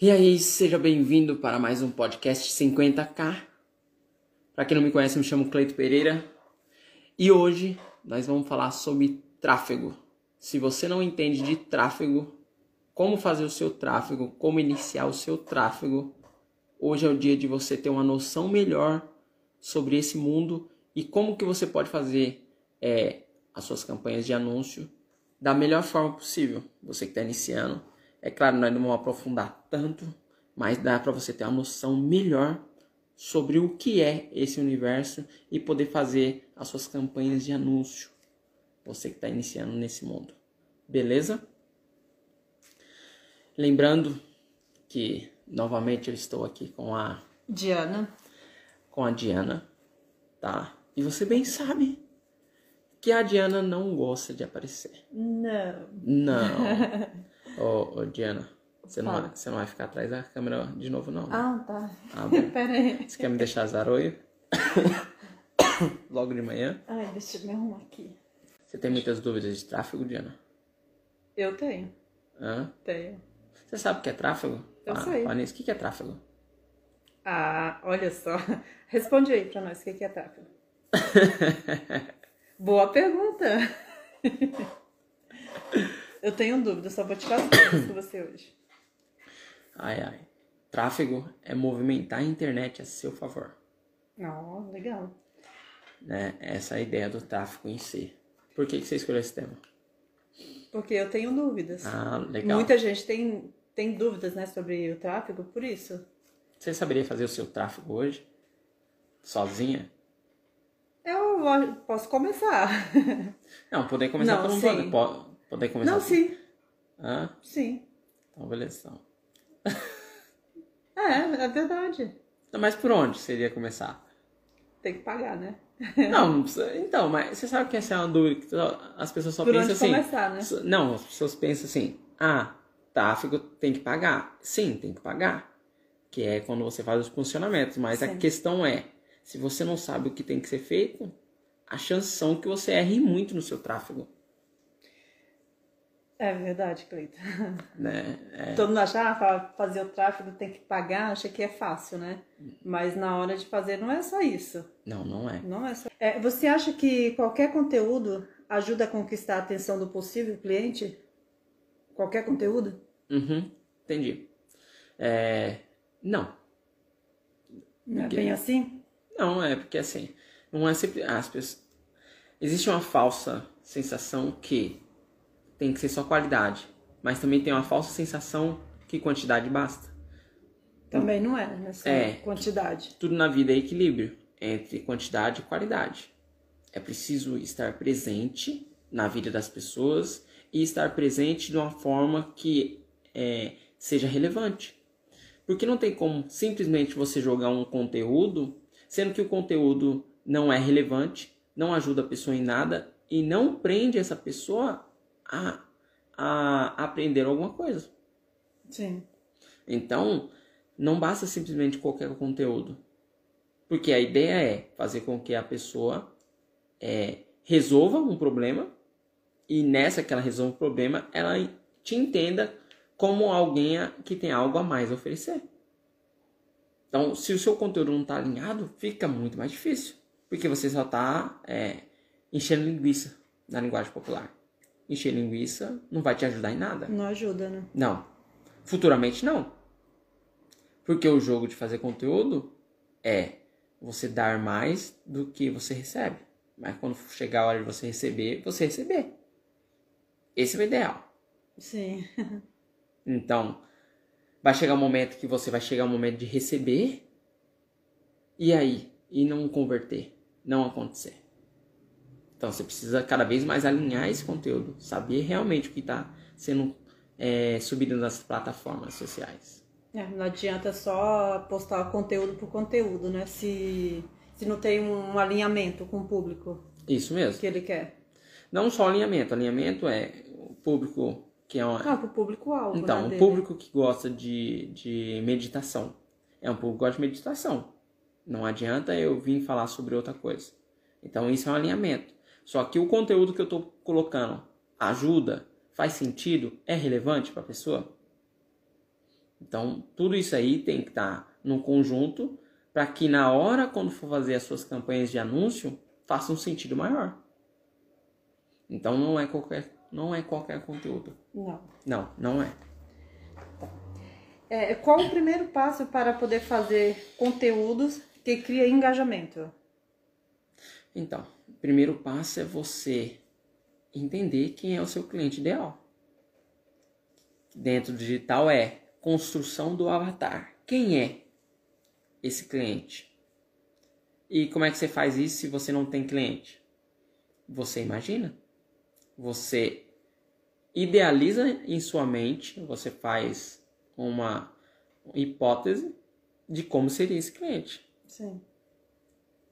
E aí, seja bem-vindo para mais um podcast 50k. Para quem não me conhece, me chamo Cleito Pereira e hoje nós vamos falar sobre tráfego. Se você não entende de tráfego, como fazer o seu tráfego, como iniciar o seu tráfego, hoje é o dia de você ter uma noção melhor sobre esse mundo e como que você pode fazer é, as suas campanhas de anúncio da melhor forma possível. Você que está iniciando, é claro, nós não vamos aprofundar tanto, mas dá para você ter uma noção melhor sobre o que é esse universo e poder fazer as suas campanhas de anúncio. Você que está iniciando nesse mundo, beleza? Lembrando que novamente eu estou aqui com a Diana. Com a Diana, tá? E você bem sabe que a Diana não gosta de aparecer. Não. Não. ô, ô, Diana, você não, vai, você não vai ficar atrás da câmera de novo, não. Né? Ah, tá. Ah, bom. Pera aí. Você quer me deixar zaroio? Logo de manhã? Ai, deixa eu me arrumar aqui. Você tem muitas dúvidas de tráfego, Diana? Eu tenho. Hã? Tenho. Você sabe o que é tráfego? Eu ah, sei. Vanessa, o que é tráfego? Ah, olha só. Responde aí pra nós o que é tráfego. Boa pergunta. Eu tenho dúvida, só vou tirar as dúvidas com você hoje. Ai, ai. Tráfego é movimentar a internet a seu favor. Oh, legal. Né? Essa é a ideia do tráfego em si. Por que, que você escolheu esse tema? Porque eu tenho dúvidas. Ah, legal. Muita gente tem, tem dúvidas né, sobre o tráfego, por isso. Você saberia fazer o seu tráfego hoje? Sozinha? Eu posso começar. Não, poder começar Não, por um sim. Poder começar. Não, assim. sim. Hã? Sim. Então, beleza. Então. É, é verdade. Então, Mas por onde seria começar? Tem que pagar, né? Não, não precisa- então, mas você sabe que essa é uma dúvida que as pessoas só Por pensam onde assim. começar, né? Não, as pessoas pensam assim: ah, tráfego tem que pagar. Sim, tem que pagar. Que é quando você faz os funcionamentos. Mas a Sim. questão é: se você não sabe o que tem que ser feito, a chance são que você erre muito no seu tráfego. É verdade, Cleita. Né? É, Todo mundo acha, ah, fazer o tráfego tem que pagar, acha que é fácil, né? Mas na hora de fazer não é só isso. não, não é. Não é só. É, você acha que qualquer conteúdo ajuda a conquistar a atenção do possível cliente? Qualquer conteúdo? Uhum, entendi. É, não. Não é Porque- bem assim? Não, é porque assim, não é sempre. As pessoas, existe uma falsa sensação que tem que ser só qualidade, mas também tem uma falsa sensação que quantidade basta. Também não é, né? É. quantidade. Tudo na vida é equilíbrio entre quantidade e qualidade. É preciso estar presente na vida das pessoas e estar presente de uma forma que é, seja relevante. Porque não tem como simplesmente você jogar um conteúdo, sendo que o conteúdo não é relevante, não ajuda a pessoa em nada e não prende essa pessoa a, a aprender alguma coisa. Sim. Então, não basta simplesmente qualquer conteúdo. Porque a ideia é fazer com que a pessoa é, resolva um problema e nessa que ela resolve o problema, ela te entenda como alguém que tem algo a mais a oferecer. Então, se o seu conteúdo não está alinhado, fica muito mais difícil. Porque você só está enchendo linguiça na linguagem popular. Encher linguiça não vai te ajudar em nada. Não ajuda, né? Não. Futuramente não. Porque o jogo de fazer conteúdo é você dar mais do que você recebe. Mas quando chegar a hora de você receber, você receber. Esse é o ideal. Sim. Então, vai chegar um momento que você vai chegar um momento de receber e aí e não converter, não acontecer. Então você precisa cada vez mais alinhar esse conteúdo, saber realmente o que está sendo é, subido nas plataformas sociais. É, não adianta só postar conteúdo por conteúdo, né? Se, se não tem um alinhamento com o público Isso mesmo. que ele quer. Não só alinhamento, alinhamento é o público que é uma, Ah, pro público-alvo, Então, né, um dele. público que gosta de, de meditação. É um público que gosta de meditação. Não adianta eu vir falar sobre outra coisa. Então, isso é um alinhamento. Só que o conteúdo que eu estou colocando ajuda, faz sentido, é relevante para a pessoa? Então, tudo isso aí tem que estar tá num conjunto para que na hora quando for fazer as suas campanhas de anúncio, faça um sentido maior. Então não é qualquer não é qualquer conteúdo. Não. Não, não é. é. Qual o primeiro passo para poder fazer conteúdos que cria engajamento? Então, o primeiro passo é você entender quem é o seu cliente ideal. Dentro do digital é construção do avatar. Quem é esse cliente? E como é que você faz isso se você não tem cliente? Você imagina? Você idealiza em sua mente, você faz uma hipótese de como seria esse cliente. Sim.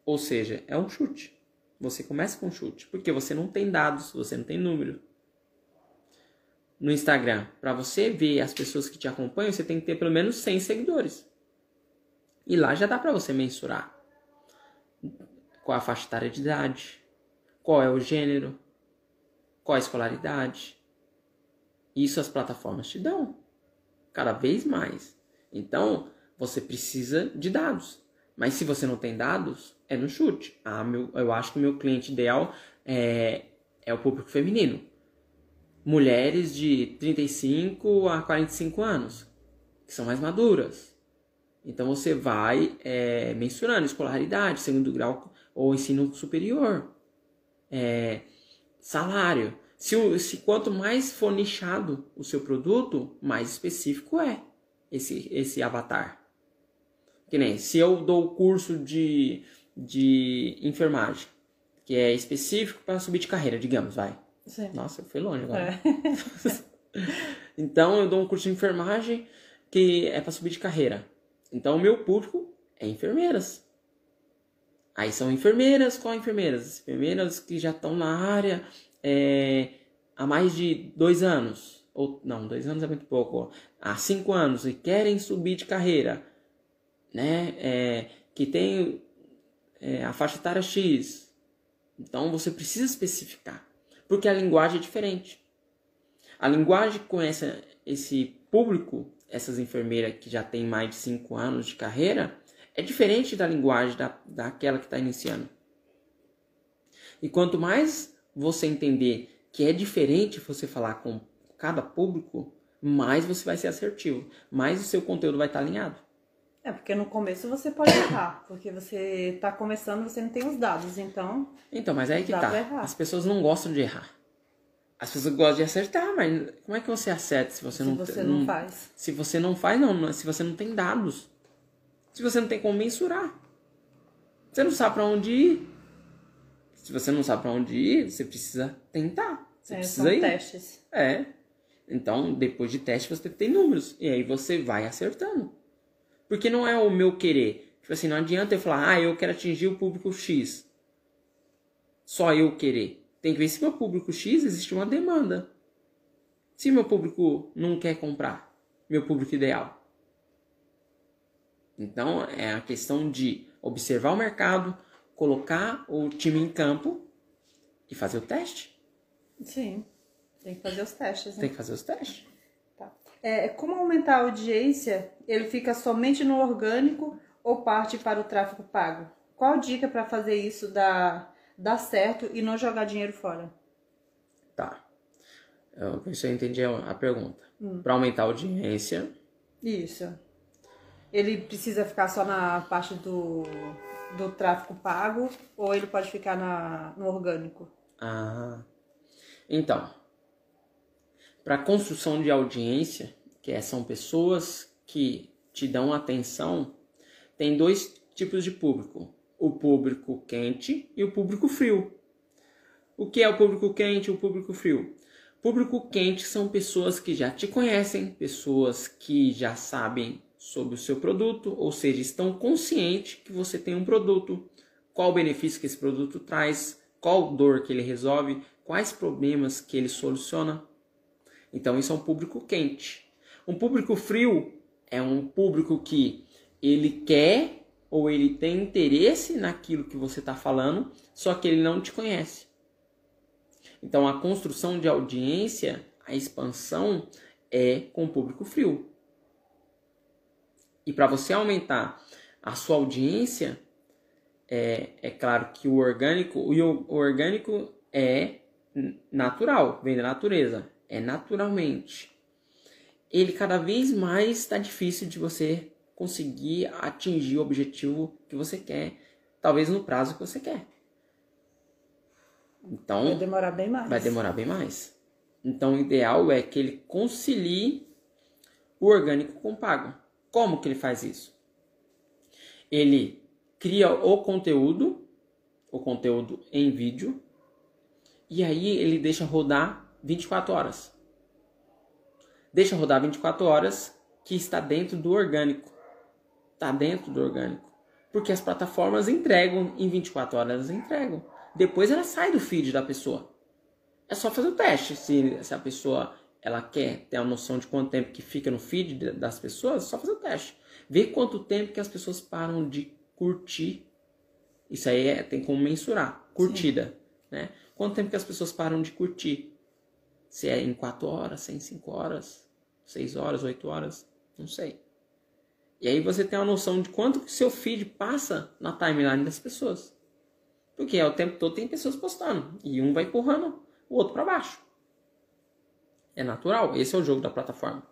Ou seja, é um chute. Você começa com um chute, porque você não tem dados, você não tem número. No Instagram, para você ver as pessoas que te acompanham, você tem que ter pelo menos 100 seguidores. E lá já dá para você mensurar qual a faixa etária de idade, qual é o gênero, qual a escolaridade. Isso as plataformas te dão cada vez mais. Então, você precisa de dados. Mas se você não tem dados, é no chute. Ah, meu, eu acho que o meu cliente ideal é, é o público feminino. Mulheres de 35 a 45 anos, que são mais maduras. Então você vai é, mensurando escolaridade, segundo grau ou ensino superior, é, salário. Se, se quanto mais for nichado o seu produto, mais específico é esse, esse avatar. Que nem se eu dou o curso de, de enfermagem, que é específico para subir de carreira, digamos, vai. Sim. Nossa, eu fui longe agora. É. então eu dou um curso de enfermagem que é para subir de carreira. Então o meu público é enfermeiras. Aí são enfermeiras, qual enfermeiras? Enfermeiras que já estão na área é, há mais de dois anos. Ou não, dois anos é muito pouco. Ó, há cinco anos e querem subir de carreira né, é, que tem é, a faixa etária X. Então você precisa especificar, porque a linguagem é diferente. A linguagem com essa, esse público, essas enfermeiras que já tem mais de 5 anos de carreira, é diferente da linguagem da, daquela que está iniciando. E quanto mais você entender que é diferente você falar com cada público, mais você vai ser assertivo, mais o seu conteúdo vai estar tá alinhado. É, porque no começo você pode errar, porque você está começando você não tem os dados, então. Então, mas é aí que tá. As pessoas não gostam de errar. As pessoas gostam de acertar, mas como é que você acerta se você se não você não, não faz? Se você não faz, não, se você não tem dados. Se você não tem como mensurar. Você não sabe para onde ir. Se você não sabe para onde ir, você precisa tentar. Você é, precisa são ir. testes. É. Então, depois de teste, você tem números. E aí você vai acertando. Porque não é o meu querer. Tipo assim, não adianta eu falar, ah, eu quero atingir o público X. Só eu querer. Tem que ver se meu público X existe uma demanda. Se meu público não quer comprar, meu público ideal. Então é a questão de observar o mercado, colocar o time em campo e fazer o teste. Sim, tem que fazer os testes. Né? Tem que fazer os testes. É, como aumentar a audiência? Ele fica somente no orgânico ou parte para o tráfego pago? Qual dica para fazer isso dar, dar certo e não jogar dinheiro fora? Tá. Eu, ver se eu entendi a pergunta. Hum. Para aumentar a audiência. Isso. Ele precisa ficar só na parte do, do tráfego pago ou ele pode ficar na, no orgânico? Ah. Então, para construção de audiência, que é, são pessoas que te dão atenção, tem dois tipos de público: o público quente e o público frio. O que é o público quente e o público frio? Público quente são pessoas que já te conhecem, pessoas que já sabem sobre o seu produto, ou seja, estão conscientes que você tem um produto, qual benefício que esse produto traz, qual dor que ele resolve, quais problemas que ele soluciona. Então isso é um público quente. Um público frio é um público que ele quer ou ele tem interesse naquilo que você está falando, só que ele não te conhece. Então a construção de audiência, a expansão é com o público frio. E para você aumentar a sua audiência, é, é claro que o orgânico, o, o orgânico é natural, vem da natureza, é naturalmente. Ele cada vez mais está difícil de você conseguir atingir o objetivo que você quer, talvez no prazo que você quer. Então, vai demorar bem mais. Vai demorar bem mais. Então, o ideal é que ele concilie o orgânico com o pago. Como que ele faz isso? Ele cria o conteúdo, o conteúdo em vídeo, e aí ele deixa rodar 24 horas. Deixa rodar 24 horas que está dentro do orgânico. Está dentro do orgânico. Porque as plataformas entregam em 24 horas, elas entregam. Depois ela sai do feed da pessoa. É só fazer o teste. Se, se a pessoa ela quer ter a noção de quanto tempo que fica no feed das pessoas, é só fazer o teste. Ver quanto tempo que as pessoas param de curtir. Isso aí é, tem como mensurar. Curtida. Né? Quanto tempo que as pessoas param de curtir? Se é em 4 horas, se é em 5 horas, 6 horas, 8 horas, não sei. E aí você tem uma noção de quanto que seu feed passa na timeline das pessoas. Porque é o tempo todo tem pessoas postando. E um vai empurrando o outro para baixo. É natural. Esse é o jogo da plataforma.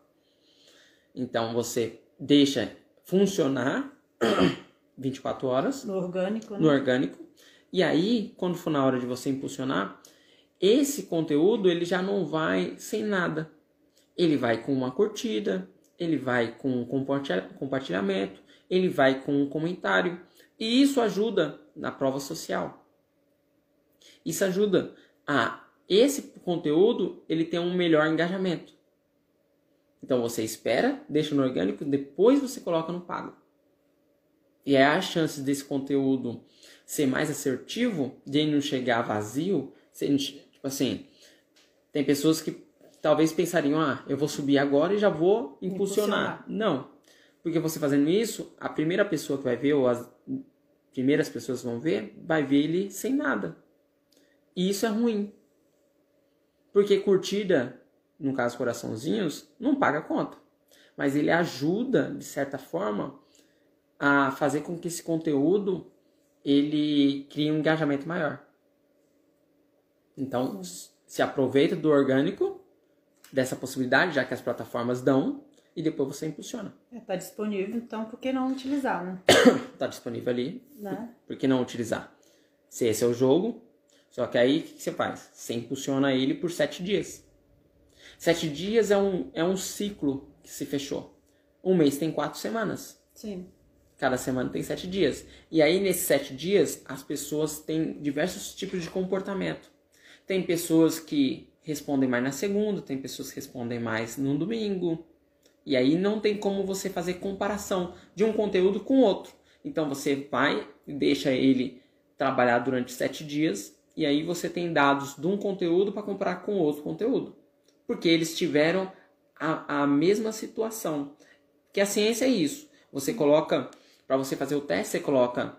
Então você deixa funcionar 24 horas. No orgânico, né? No orgânico. E aí, quando for na hora de você impulsionar, esse conteúdo ele já não vai sem nada. Ele vai com uma curtida, ele vai com compartilhamento, ele vai com um comentário. E isso ajuda na prova social. Isso ajuda a esse conteúdo ele ter um melhor engajamento. Então você espera, deixa no orgânico, depois você coloca no pago. E aí as chances desse conteúdo ser mais assertivo, de ele não chegar vazio, tipo assim, tem pessoas que talvez pensariam, ah, eu vou subir agora e já vou impulsionar. impulsionar. Não, porque você fazendo isso, a primeira pessoa que vai ver, ou as primeiras pessoas que vão ver, vai ver ele sem nada. E isso é ruim. Porque curtida, no caso coraçãozinhos, não paga conta. Mas ele ajuda, de certa forma, a fazer com que esse conteúdo ele crie um engajamento maior. Então, se aproveita do orgânico, dessa possibilidade, já que as plataformas dão, e depois você impulsiona. Está é, disponível, então por que não utilizar, né? Está disponível ali, né? por, por que não utilizar? Se esse é o jogo, só que aí o que, que você faz? Você impulsiona ele por sete dias. Sete dias é um, é um ciclo que se fechou. Um mês tem quatro semanas. Sim. Cada semana tem sete dias. E aí, nesses sete dias, as pessoas têm diversos tipos de comportamento. Tem pessoas que respondem mais na segunda, tem pessoas que respondem mais no domingo. E aí não tem como você fazer comparação de um conteúdo com outro. Então você vai e deixa ele trabalhar durante sete dias e aí você tem dados de um conteúdo para comparar com outro conteúdo. Porque eles tiveram a, a mesma situação. Que a ciência é isso. Você coloca para você fazer o teste, você coloca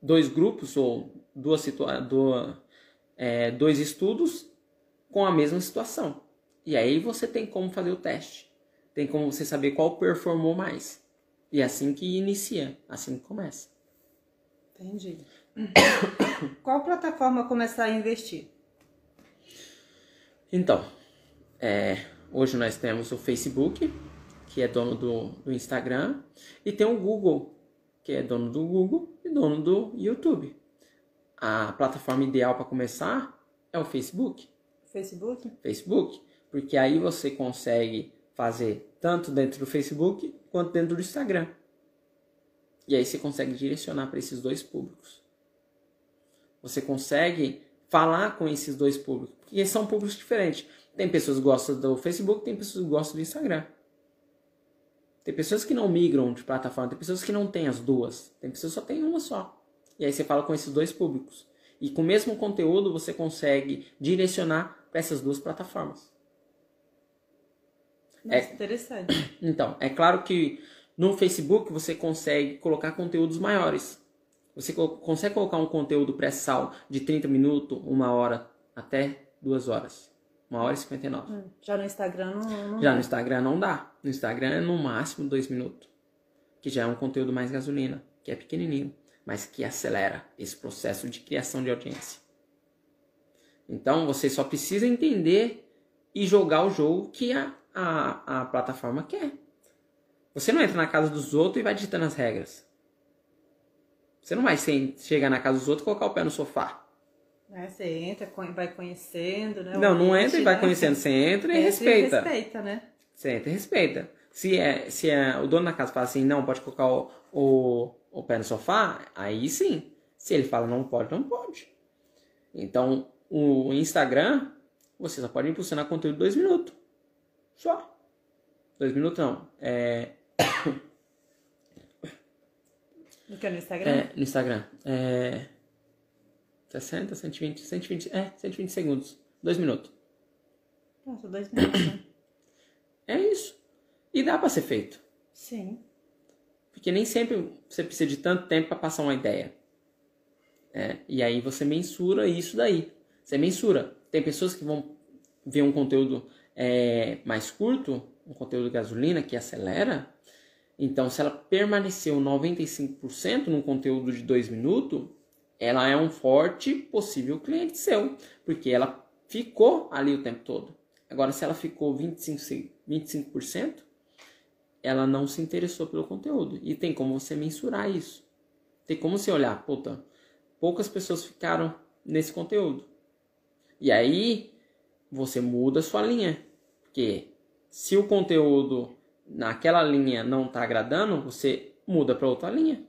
dois grupos ou duas, situa é, dois estudos com a mesma situação. E aí você tem como fazer o teste. Tem como você saber qual performou mais. E é assim que inicia, assim que começa. Entendi. qual plataforma começar a investir? Então, é, hoje nós temos o Facebook, que é dono do, do Instagram, e tem o Google, que é dono do Google e dono do YouTube. A plataforma ideal para começar é o Facebook. Facebook? Facebook, porque aí você consegue fazer tanto dentro do Facebook quanto dentro do Instagram. E aí você consegue direcionar para esses dois públicos. Você consegue falar com esses dois públicos, porque são públicos diferentes. Tem pessoas que gostam do Facebook, tem pessoas que gostam do Instagram. Tem pessoas que não migram de plataforma, tem pessoas que não têm as duas, tem pessoas que só tem uma só. E aí você fala com esses dois públicos. E com o mesmo conteúdo você consegue direcionar para essas duas plataformas. Nossa, é interessante. Então, é claro que no Facebook você consegue colocar conteúdos maiores. Você consegue colocar um conteúdo pré-sal de 30 minutos, uma hora, até duas horas. Uma hora e 59. Hum, já no Instagram não, não Já dá. no Instagram não dá. No Instagram é no máximo dois minutos. que já é um conteúdo mais gasolina, que é pequenininho, mas que acelera esse processo de criação de audiência. Então você só precisa entender e jogar o jogo que a, a, a plataforma quer. Você não entra na casa dos outros e vai digitando as regras. Você não vai chegar na casa dos outros e colocar o pé no sofá. É, você entra, vai conhecendo, né? Não, não entra e vai né? conhecendo. Você entra e respeita. E respeita, né? Você entra e respeita. Se, é, se é, o dono da casa fala assim, não, pode colocar o, o, o pé no sofá, aí sim. Se ele fala não pode, não pode. Então, o Instagram, você só pode impulsionar conteúdo dois minutos. Só. Dois minutos não. É... No que? No Instagram? É, no Instagram. É... 60, 120, 120, é, 120 segundos. Dois minutos. Nossa, dois minutos, né? É isso. E dá para ser feito. Sim. Porque nem sempre você precisa de tanto tempo para passar uma ideia. É, e aí você mensura isso daí. Você mensura. Tem pessoas que vão ver um conteúdo é, mais curto, um conteúdo de gasolina que acelera. Então, se ela permaneceu 95% num conteúdo de 2 minutos, ela é um forte possível cliente seu, porque ela ficou ali o tempo todo. Agora, se ela ficou 25%, 25% ela não se interessou pelo conteúdo. E tem como você mensurar isso. Tem como você olhar, puta, poucas pessoas ficaram nesse conteúdo. E aí, você muda a sua linha. Porque se o conteúdo naquela linha não está agradando, você muda para outra linha.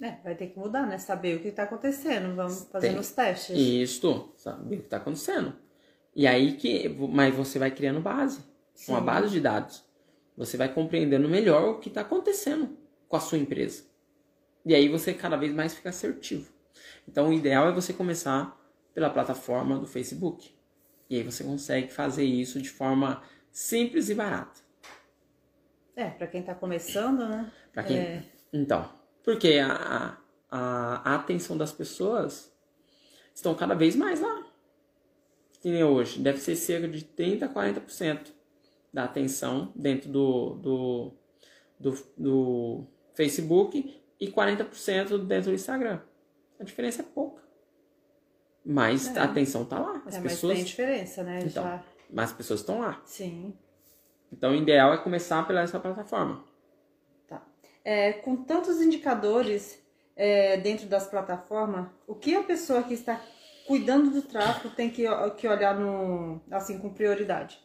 É, vai ter que mudar, né? Saber o que está acontecendo. Vamos fazendo os testes. Isso, saber o que está acontecendo. E aí que. Mas você vai criando base. Sim. Uma base de dados. Você vai compreendendo melhor o que está acontecendo com a sua empresa. E aí você cada vez mais fica assertivo. Então o ideal é você começar pela plataforma do Facebook. E aí você consegue fazer isso de forma simples e barata. É, para quem está começando, né? Para quem. É... Então, porque a, a, a, atenção das pessoas estão cada vez mais lá. Que nem hoje. Deve ser cerca de 30% a 40% da atenção dentro do, do, do, do Facebook e 40% dentro do Instagram. A diferença é pouca. Mas é. a atenção está lá. As é, pessoas... Mas tem diferença, né? Então, Já... Mas as pessoas estão lá. Sim. Então o ideal é começar pela essa plataforma. Tá. É, com tantos indicadores é, dentro das plataformas, o que a pessoa que está cuidando do tráfego tem que, que olhar no, assim com prioridade?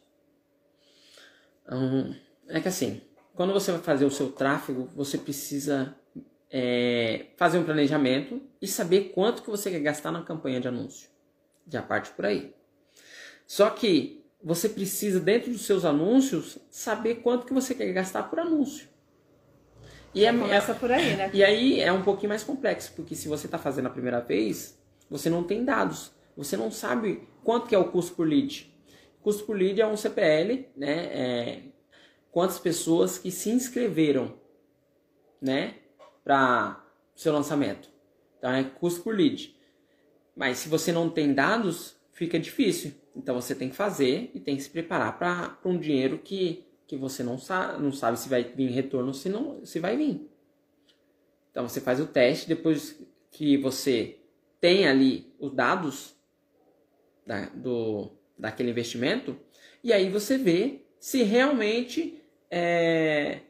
Hum, é que assim, quando você vai fazer o seu tráfego, você precisa é, fazer um planejamento e saber quanto que você quer gastar na campanha de anúncio. Já parte por aí. Só que você precisa, dentro dos seus anúncios, saber quanto que você quer gastar por anúncio. E é, começa por aí, né? E aí é um pouquinho mais complexo, porque se você está fazendo a primeira vez, você não tem dados. Você não sabe quanto que é o custo por lead. Custo por lead é um CPL, né? É, quantas pessoas que se inscreveram, né? Para seu lançamento. Então é custo por lead. Mas se você não tem dados, fica difícil. Então você tem que fazer e tem que se preparar para um dinheiro que, que você não, sa não sabe se vai vir retorno se, não, se vai vir. Então você faz o teste, depois que você tem ali os dados da, do, daquele investimento, e aí você vê se realmente é,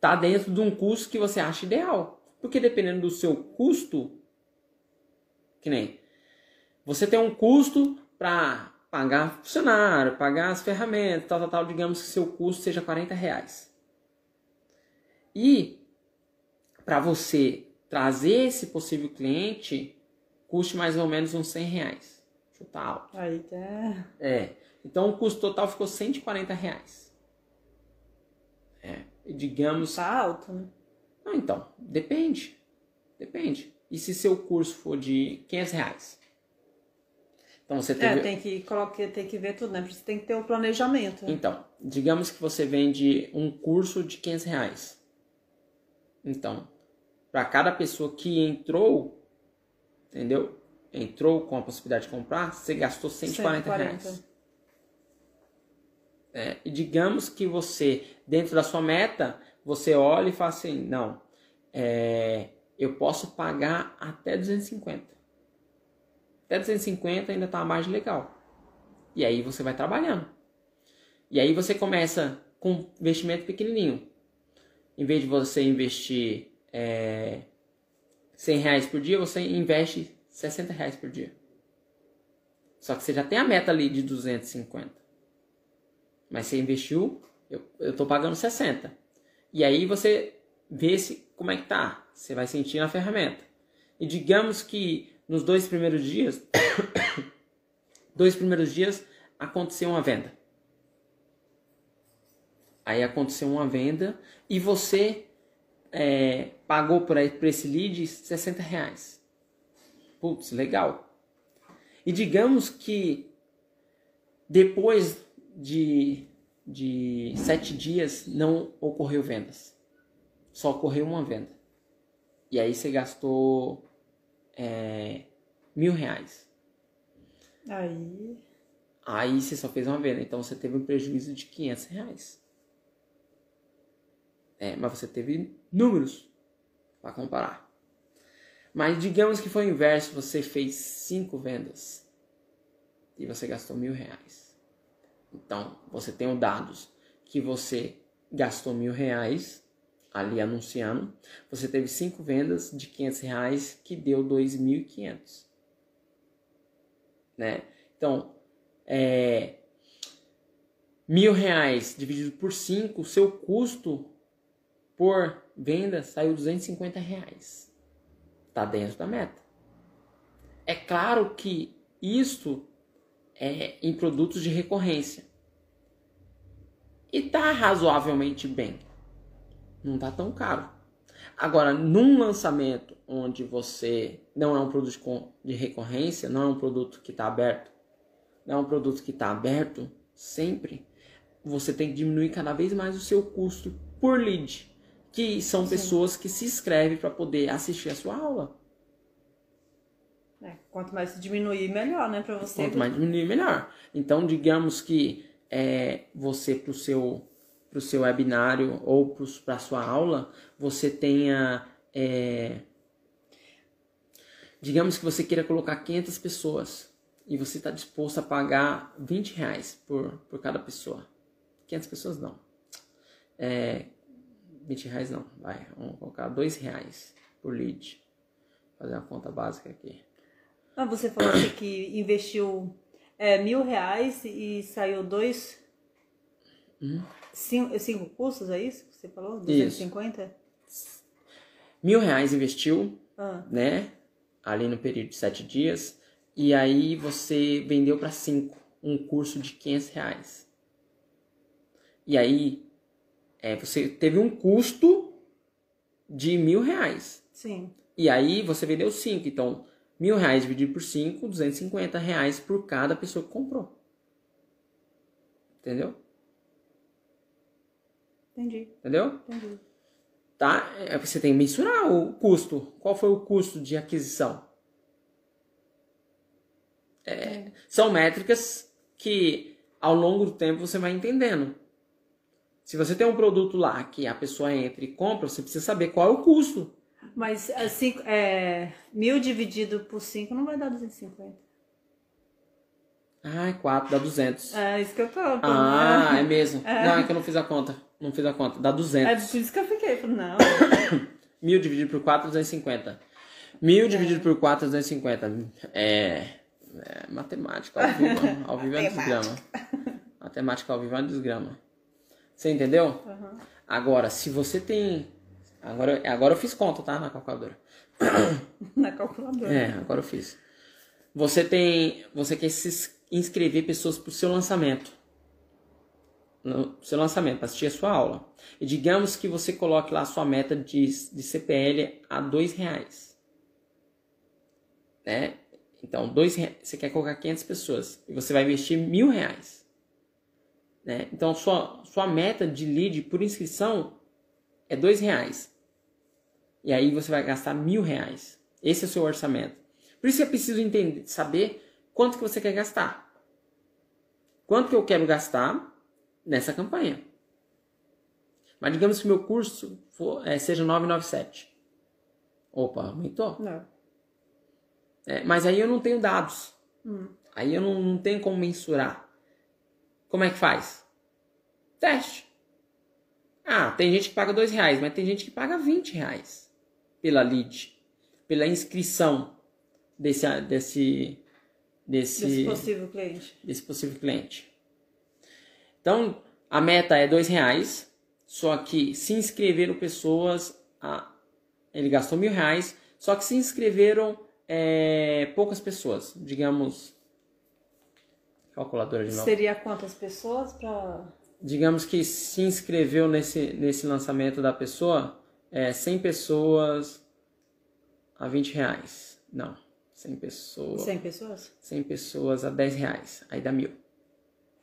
tá dentro de um custo que você acha ideal. Porque dependendo do seu custo, que nem você tem um custo para pagar funcionário, pagar as ferramentas, tal, tal, tal. Digamos que seu custo seja 40 reais. E para você trazer esse possível cliente, custe mais ou menos uns 100 reais. Chuta alto. Aí tá. É. Então o custo total ficou 140 reais. É. Digamos. Tá alto, né? Não, então. Depende. Depende. E se seu curso for de 500 reais? Então você tem, é, tem que colocar, tem que ver tudo, né? Você tem que ter o um planejamento. Então, digamos que você vende um curso de 500 reais. Então, para cada pessoa que entrou, entendeu? Entrou com a possibilidade de comprar, você gastou 140, 140. reais. É, e digamos que você, dentro da sua meta, você olha e fala assim, não, é, eu posso pagar até 250. Até 250 ainda está a margem legal. E aí você vai trabalhando. E aí você começa com investimento pequenininho. Em vez de você investir é, 100 reais por dia, você investe 60 reais por dia. Só que você já tem a meta ali de 250. Mas você investiu, eu, eu tô pagando 60. E aí você vê se como é que tá. Você vai sentir na ferramenta. E digamos que nos dois primeiros dias, dois primeiros dias aconteceu uma venda. Aí aconteceu uma venda e você é, pagou por esse lead 60 reais. Putz, legal. E digamos que depois de, de sete dias não ocorreu vendas. Só ocorreu uma venda. E aí você gastou é, mil reais. Aí. Aí você só fez uma venda. Então você teve um prejuízo de 500 reais. É, mas você teve números para comparar. Mas digamos que foi o inverso, você fez cinco vendas e você gastou mil reais. Então você tem os dados que você gastou mil reais ali anunciando, você teve cinco vendas de 500 reais que deu 2.500, né? Então, é, mil reais dividido por cinco, seu custo por venda saiu 250 reais está dentro da meta. É claro que isto é em produtos de recorrência. E está razoavelmente bem. Não está tão caro. Agora, num lançamento onde você não é um produto de recorrência, não é um produto que está aberto, não é um produto que está aberto sempre, você tem que diminuir cada vez mais o seu custo por lead que são Sim. pessoas que se inscrevem para poder assistir a sua aula. É, quanto mais diminuir, melhor, né, para você. Quanto mais diminuir, melhor. Então, digamos que é, você para o seu pro seu webinário ou para a sua aula, você tenha é, digamos que você queira colocar 500 pessoas e você está disposto a pagar 20 reais por, por cada pessoa. 500 pessoas não. É, 20 reais não, vai, vamos colocar 2 reais por lead. Fazer uma conta básica aqui. Ah, você falou assim que investiu é, mil reais e saiu dois. Hum? Cinco, cinco cursos, é isso que você falou? 250? Isso. Mil reais investiu, ah. né? Ali no período de sete dias. E aí você vendeu para cinco um curso de 500 reais. E aí é, você teve um custo de mil reais. Sim. E aí você vendeu cinco. Então, mil reais dividido por cinco, 250 reais por cada pessoa que comprou. Entendeu? Entendi. Entendeu? Entendi. Tá? É, você tem que mensurar o custo. Qual foi o custo de aquisição? É, são métricas que ao longo do tempo você vai entendendo. Se você tem um produto lá que a pessoa entra e compra, você precisa saber qual é o custo. Mas assim, é, mil dividido por 5 não vai dar 250. Ah, 4, dá 200. É, isso que eu tô. Ah, né? é mesmo. É. Não, é que eu não fiz a conta. Não fiz a conta. Dá 200. É por isso que eu fiquei. Não. mil dividido por 4, 250. Mil é. dividido por 4, 250. É, é matemática ao vivo. ao vivo é um desgrama. Matemática ao vivo é um desgrama. Você entendeu? Uhum. Agora, se você tem. Agora, agora eu fiz conta, tá? Na calculadora. Na calculadora. É, agora eu fiz. Você tem. Você quer se inscrever pessoas pro seu lançamento. No seu lançamento, para assistir a sua aula. E digamos que você coloque lá a sua meta de, de CPL a dois reais. Né? Então, dois, você quer colocar 500 pessoas. E você vai investir mil reais. Né? Então, sua, sua meta de lead por inscrição é dois reais. E aí você vai gastar mil reais. Esse é o seu orçamento. Por isso que é preciso entender, saber quanto que você quer gastar. Quanto que eu quero gastar nessa campanha. Mas digamos que meu curso for, é, seja 997. Opa, aumentou. Não. É, mas aí eu não tenho dados. Hum. Aí eu não, não tenho como mensurar. Como é que faz? Teste. Ah, tem gente que paga dois reais, mas tem gente que paga 20 reais pela lead, pela inscrição desse, desse, desse, Desse possível cliente. desse possível cliente. Então, a meta é dois reais, só que se inscreveram pessoas, a, ele gastou mil reais, só que se inscreveram é, poucas pessoas, digamos, calculadora de novo. Seria quantas pessoas pra. Digamos que se inscreveu nesse, nesse lançamento da pessoa, é, 100 pessoas a 20 reais. Não, 100 pessoas. 100 pessoas? 100 pessoas a 10 reais. Aí dá mil.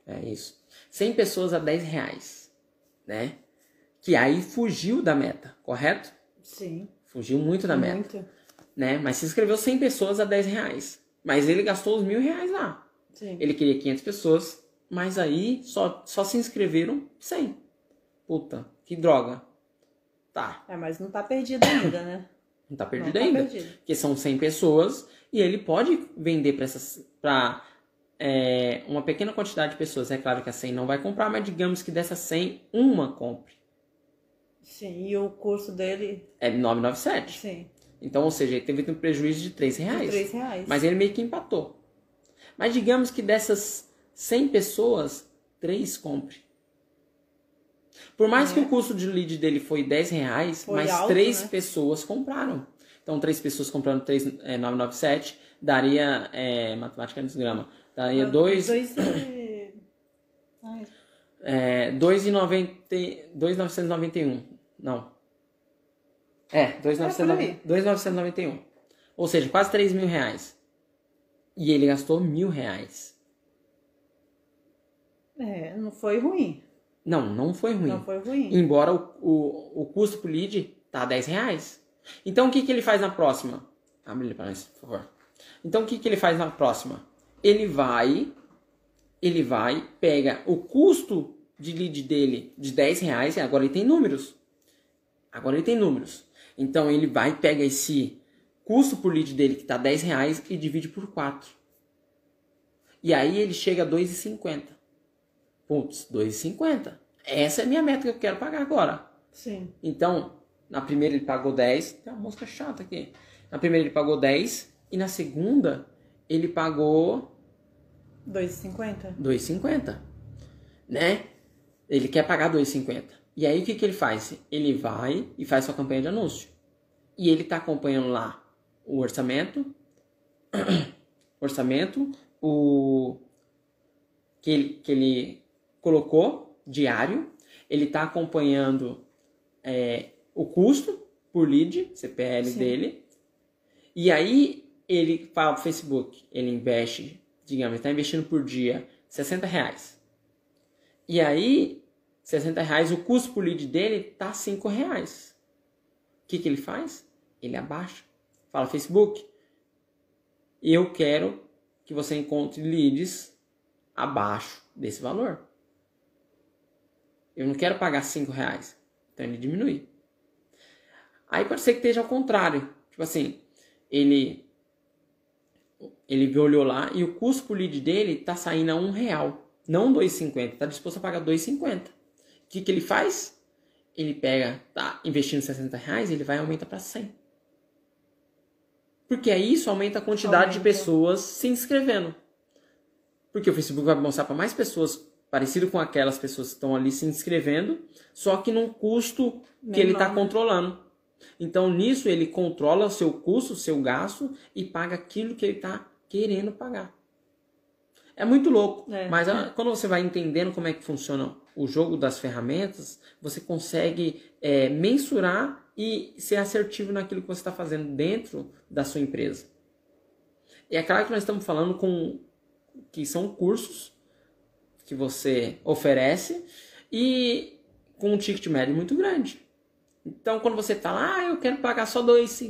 É isso. 100 pessoas a 10 reais. Né? Que aí fugiu da meta, correto? Sim. Fugiu muito da meta. Muito. Né? Mas se inscreveu 100 pessoas a 10 reais. Mas ele gastou os mil reais lá. Sim. Ele queria 500 pessoas, mas aí só, só se inscreveram 100. Puta, que droga. Tá, É, mas não tá perdido ainda, né? não tá perdido não tá ainda. perdido. Porque são 100 pessoas e ele pode vender para essas para é, uma pequena quantidade de pessoas. É claro que a 100 não vai comprar, mas digamos que dessas 100, uma compre. Sim. E o curso dele. É 997. Sim. Então, ou seja, ele teve um prejuízo de 3 De reais. 3 reais. Mas ele meio que empatou. Mas digamos que dessas 100 pessoas, 3 compre. Por mais É. que o custo de lead dele foi 10 reais, Foi mas alto, 3 né? pessoas compraram. Então, 3 pessoas comprando 3, é, 997, daria, é, matemática é desgrama, daria 2, Dois e... Ai, é, 2,90 2,991. Não. É, por 2,991. aí. 2,991. Ou seja, quase 3 mil reais. E ele gastou mil reais. É, não foi ruim. Não, não foi ruim. Não foi ruim. Embora o, o, o custo por lead tá 10 reais. Então o que, que ele faz na próxima? Abre ele para nós, por favor. Então o que, que ele faz na próxima? Ele vai, ele vai, pega o custo de lead dele de 10 reais, e agora ele tem números. Agora ele tem números. Então ele vai, pega esse custo por lead dele que tá 10 reais e divide por 4. E aí ele chega a 2,50. Putz, 2,50. Essa é a minha meta que eu quero pagar agora. Sim. Então, na primeira ele pagou 10. Tem uma mosca chata aqui. Na primeira ele pagou 10. E na segunda ele pagou 2,50? 2,50. Né? Ele quer pagar 2,50. E aí o que, que ele faz? Ele vai e faz sua campanha de anúncio. E ele está acompanhando lá o orçamento, orçamento, o que ele, que ele colocou diário. Ele está acompanhando é, o custo por lead, CPL Sim. dele. E aí ele fala pro Facebook, ele investe, digamos, está investindo por dia 60 reais. E aí, 60 reais, o custo por lead dele tá 5 reais. O que, que ele faz? Ele abaixa. Fala, Facebook, eu quero que você encontre leads abaixo desse valor. Eu não quero pagar 5 reais. Então ele diminui. Aí pode ser que esteja ao contrário. Tipo assim, ele ele olhou lá e o custo por lead dele tá saindo a um real, não 2,50. Tá disposto a pagar 2,50. O que, que ele faz? Ele pega, tá investindo 60 reais, ele vai e aumenta para 100. Porque aí isso aumenta a quantidade de Aumenta. pessoas se inscrevendo. Porque o Facebook vai mostrar para mais pessoas parecido com aquelas pessoas que estão ali se inscrevendo, só que num custo que ele está Menor. controlando. Então nisso ele controla o seu custo, o seu gasto e paga aquilo que ele está querendo pagar. É muito louco, É. mas ah, quando você vai entendendo como é que funciona o jogo das ferramentas, você consegue é, mensurar e ser assertivo naquilo que você está fazendo dentro da sua empresa. E é claro que nós estamos falando com que são cursos que você oferece e com um ticket médio muito grande. Então, quando você está lá, ah, eu quero pagar só dois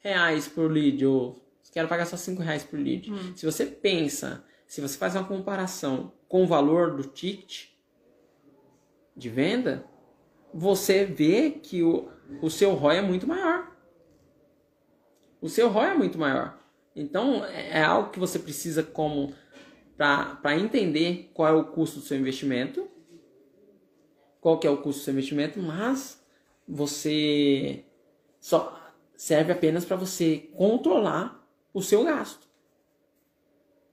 reais por lead, ou quero pagar só cinco reais por lead. Se você pensa, se você faz uma comparação com o valor do ticket, de venda, você vê que o, o seu ROI é muito maior. O seu ROI é muito maior. Então, é, é algo que você precisa como para entender qual é o custo do seu investimento, qual que é o custo do seu investimento, mas você só serve apenas para você controlar o seu gasto.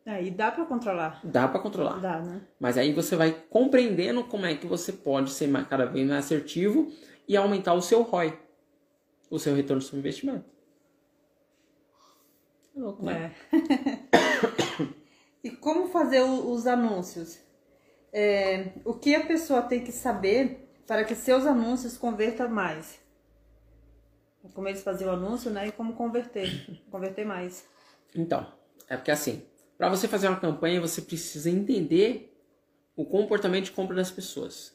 É, e dá para controlar. Dá para controlar. Dá, né? Mas aí você vai compreendendo como é que você pode ser cada vez mais assertivo e aumentar o seu ROI, o seu retorno sobre investimento. É louco, né? É. e como fazer os anúncios? É, o que a pessoa tem que saber para que seus anúncios convertam mais? Como eles faziam o anúncio, né? E como converter, converter mais. Então, é porque assim, para você fazer uma campanha, você precisa entender o comportamento de compra das pessoas.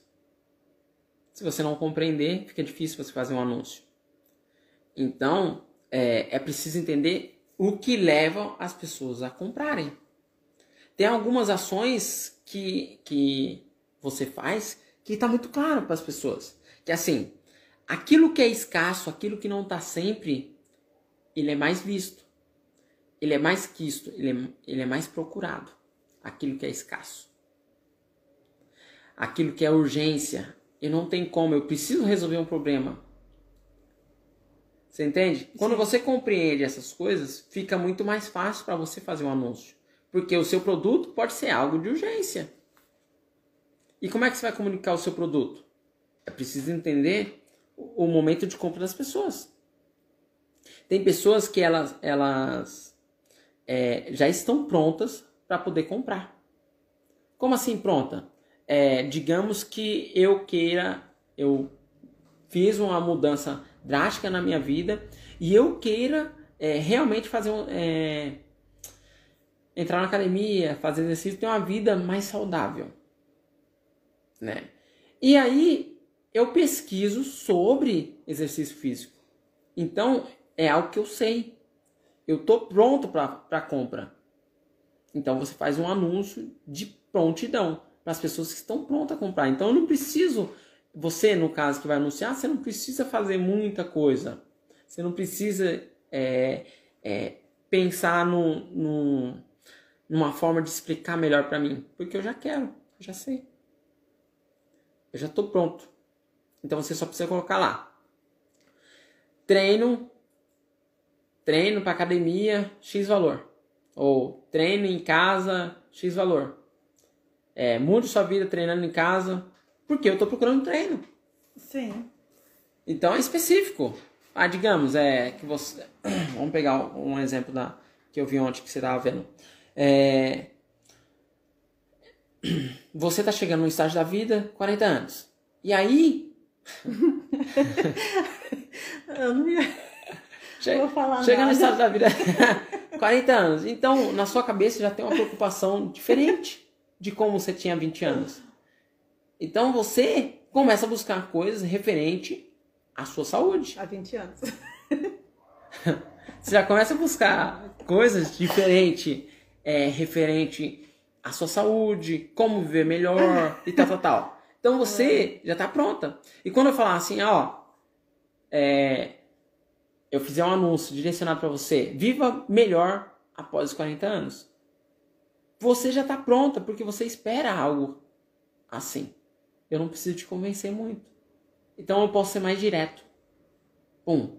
Se você não compreender, fica difícil você fazer um anúncio. Então, é, é preciso entender o que leva as pessoas a comprarem. Tem algumas ações que, que você faz que está muito claro para as pessoas. Que assim, aquilo que é escasso, aquilo que não está sempre, ele é mais visto ele é mais quisto, ele é, ele é mais procurado. Aquilo que é escasso. Aquilo que é urgência. Eu não tenho como, eu preciso resolver um problema. Você entende? Sim. Quando você compreende essas coisas, fica muito mais fácil para você fazer um anúncio. Porque o seu produto pode ser algo de urgência. E como é que você vai comunicar o seu produto? É preciso entender o momento de compra das pessoas. Tem pessoas que elas, elas é, já estão prontas para poder comprar. Como assim pronta? É, digamos que eu queira, eu fiz uma mudança drástica na minha vida e eu queira é, realmente fazer um, é, entrar na academia, fazer exercício, ter uma vida mais saudável, né? E aí eu pesquiso sobre exercício físico. Então é algo que eu sei. Eu estou pronto para compra. Então você faz um anúncio de prontidão para as pessoas que estão prontas a comprar. Então eu não preciso, você no caso que vai anunciar, você não precisa fazer muita coisa. Você não precisa é, é, pensar no, numa forma de explicar melhor para mim, porque eu já quero, eu já sei. Eu já estou pronto. Então você só precisa colocar lá. Treino treino para academia, X valor. Ou treino em casa, X valor. É, mude sua vida treinando em casa, porque eu estou procurando treino. Sim. Então é específico. Ah, digamos, é que você. Vamos pegar um exemplo da que eu vi ontem que você estava vendo. É, você está chegando no estágio da vida, 40 anos. E aí. eu não ia. Chega, Vou falar chega no estado da vida 40 anos. Então, na sua cabeça já tem uma preocupação diferente de como você tinha 20 anos. Então você começa a buscar coisas referente à sua saúde. Há 20 anos. você já começa a buscar coisas diferentes, é, referente à sua saúde, como viver melhor e tal, tal, tal. Então você já está pronta. E quando eu falar assim, ó, é, eu fizer um anúncio direcionado para você, viva melhor após os 40 anos. Você já está pronta porque você espera algo assim. Eu não preciso te convencer muito. Então eu posso ser mais direto. Pum.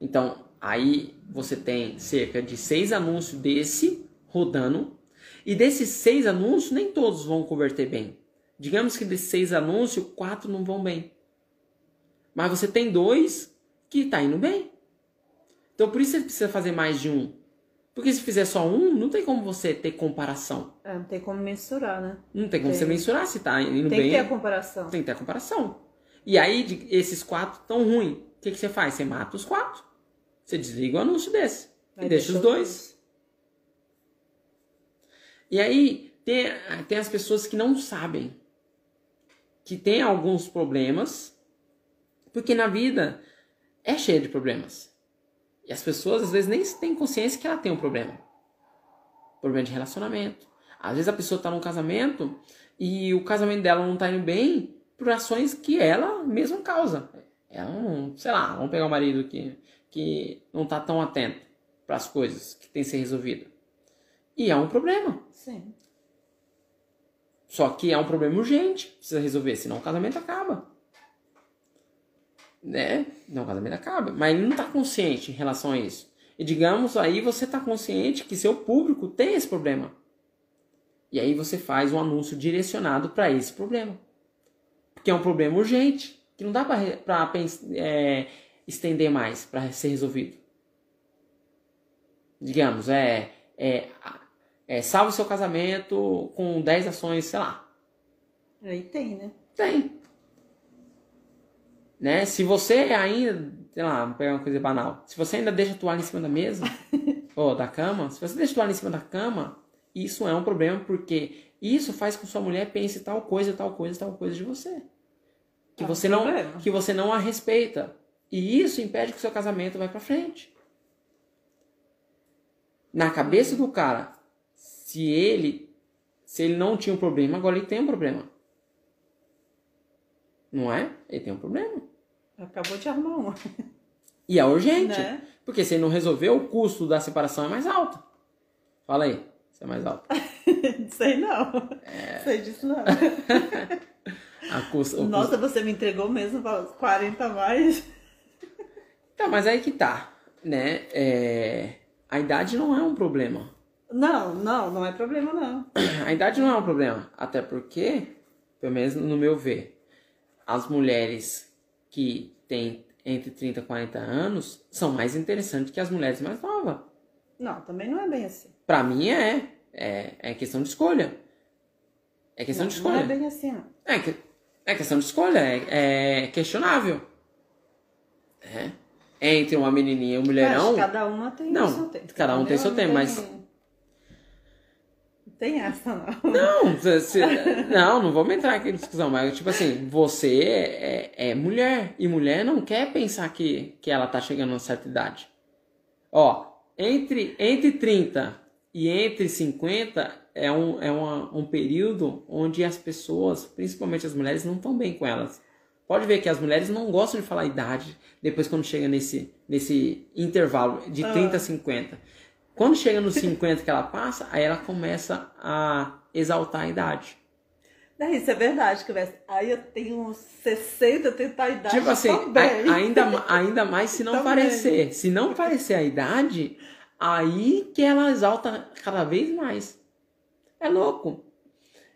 Então, aí você tem cerca de seis anúncios desse rodando. E desses seis anúncios, nem todos vão converter bem. Digamos que desses seis anúncios, quatro não vão bem. Mas você tem dois que está indo bem. Então por isso você precisa fazer mais de um. Porque se fizer só um, não tem como você ter comparação. É, não tem como mensurar, né? Não tem como tem. você mensurar se está indo tem bem. Tem que ter a comparação. Tem que ter a comparação. E aí, de, esses quatro tão ruins. O que, que você faz? Você mata os quatro. Você desliga o anúncio desse. Aí e deixa os dois. E aí, tem, tem as pessoas que não sabem. Que tem alguns problemas. Porque na vida é cheia de problemas. E as pessoas às vezes nem têm consciência que ela tem um problema. Problema de relacionamento. Às vezes a pessoa está num casamento e o casamento dela não está indo bem por ações que ela mesma causa. Ela não, sei lá, vamos pegar o marido que, que não está tão atento para as coisas que tem que ser resolvida. E é um problema. Sim. Só que é um problema urgente, precisa resolver, senão o casamento acaba. Né? Não, o casamento acaba. Mas ele não está consciente em relação a isso. E digamos, aí você está consciente que seu público tem esse problema. E aí você faz um anúncio direcionado para esse problema. Porque é um problema urgente, que não dá para é, estender mais para ser resolvido. Digamos, é, é, é salve seu casamento com 10 ações, sei lá. Aí tem, né? Tem. Né? Se você ainda, sei lá, vou pegar uma coisa banal. Se você ainda deixa a toalha em cima da mesa, ou da cama, se você deixa a toalha em cima da cama, isso é um problema porque isso faz com que sua mulher pense tal coisa, tal coisa, tal coisa de você. Que, é você, não, que você não a respeita. E isso impede que o seu casamento vá para frente. Na cabeça do cara, se ele se ele não tinha um problema, agora ele tem um problema. Não é? Ele tem um problema. Acabou de arrumar uma. E é urgente. Né? Porque se ele não resolver, o custo da separação é mais alto. Fala aí, se é mais alto. Sei não. É... Sei disso não. custa, Nossa, custo... você me entregou mesmo 40 a mais. Tá, mas aí que tá, né? É... A idade não é um problema. Não, não, não é problema não. A idade não é um problema. Até porque, pelo menos no meu ver, as mulheres que têm entre 30 e 40 anos são mais interessantes que as mulheres mais novas. Não, também não é bem assim. Pra mim é. É, é questão de escolha. É questão não, de escolha. Não é bem assim, não. É, é questão de escolha. É, é questionável. É. Entre uma menininha e um mulherão. cada uma tem não, seu tempo. Cada um tem seu tempo, mas tem essa, não. Não, você, não, não vamos entrar aqui em discussão, mas tipo assim, você é, é, mulher e mulher não quer pensar que, que ela tá chegando a uma certa idade. Ó, entre, entre 30 e entre 50 é um, é uma, um período onde as pessoas, principalmente as mulheres, não estão bem com elas. Pode ver que as mulheres não gostam de falar idade depois quando chega nesse, nesse intervalo de 30 a 50. Quando chega nos 50 que ela passa, aí ela começa a exaltar a idade. É, isso é verdade, que aí eu tenho uns 60, eu tenho a idade Tipo assim, a, ainda, ainda mais se não parecer. Se não parecer a idade, aí que ela exalta cada vez mais. É louco.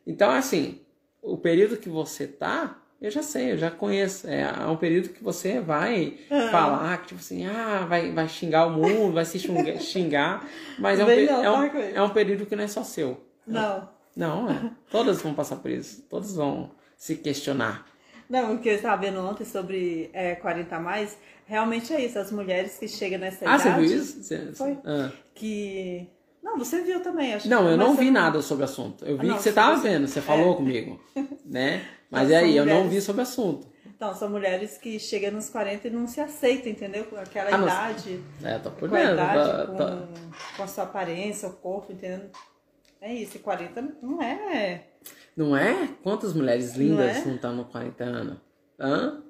Então, assim, o período que você tá, eu já sei, eu já conheço. É, é um período que você vai uhum. falar, que tipo assim, ah, vai, vai xingar o mundo, vai se xingar, mas é um, é, um, é um período que não é só seu. Não. Não, é. Todas vão passar por isso. Todas vão se questionar. Não, o que eu estava vendo ontem sobre é, 40 a mais, realmente é isso. As mulheres que chegam nessa ah, idade... Ah, você viu isso? Você, foi. Ah. Que... Não, você viu também, acho Não, eu não vi nada sobre o assunto. Eu vi não, que você estava vendo, você falou é. comigo, né? Mas e aí, mulheres... eu não vi sobre o assunto. Então, são mulheres que chegam nos 40 e não se aceitam, entendeu? Com aquela ah, idade. É, tô por com dentro. A idade, com, tô... com a sua aparência, o corpo, entendeu? É isso, e 40 não é. Não é? Quantas mulheres lindas não, é? não estão no 40 anos? Hã?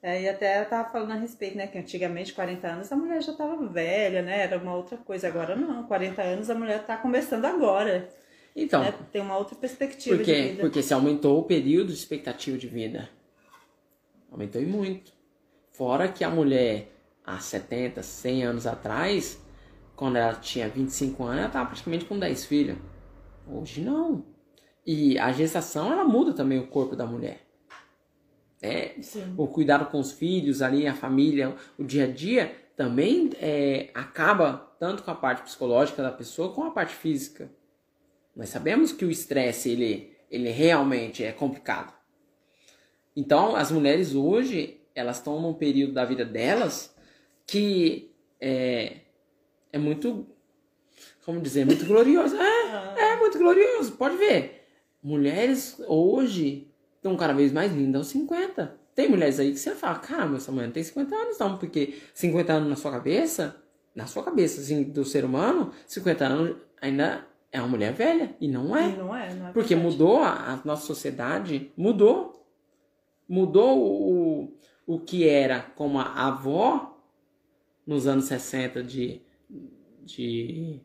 É, e até eu tava falando a respeito, né? Que antigamente, 40 anos, a mulher já tava velha, né? Era uma outra coisa. Agora não, 40 anos a mulher tá começando agora. Então. Né? Tem uma outra perspectiva porque, de vida. Porque se aumentou o período de expectativa de vida. Aumentou e muito. Fora que a mulher, há 70, 100 anos atrás, quando ela tinha 25 anos, ela estava praticamente com 10 filhos. Hoje não. E a gestação, ela muda também o corpo da mulher. É, o cuidado com os filhos ali, a família, o dia a dia, também é, acaba tanto com a parte psicológica da pessoa, com a parte física. Nós sabemos que o estresse ele, ele realmente é complicado. Então, as mulheres hoje, elas estão num período da vida delas que é, é muito, como dizer, muito glorioso. É, é muito glorioso, pode ver. Mulheres hoje estão cada vez mais lindas aos 50. Tem mulheres aí que você fala, caramba, essa mulher não tem 50 anos não, porque 50 anos na sua cabeça, na sua cabeça, assim, do ser humano, 50 anos ainda é uma mulher velha. E não é. E não é, não é Porque verdade. mudou a, a nossa sociedade, mudou. Mudou o, o que era como a avó nos anos 60 de, de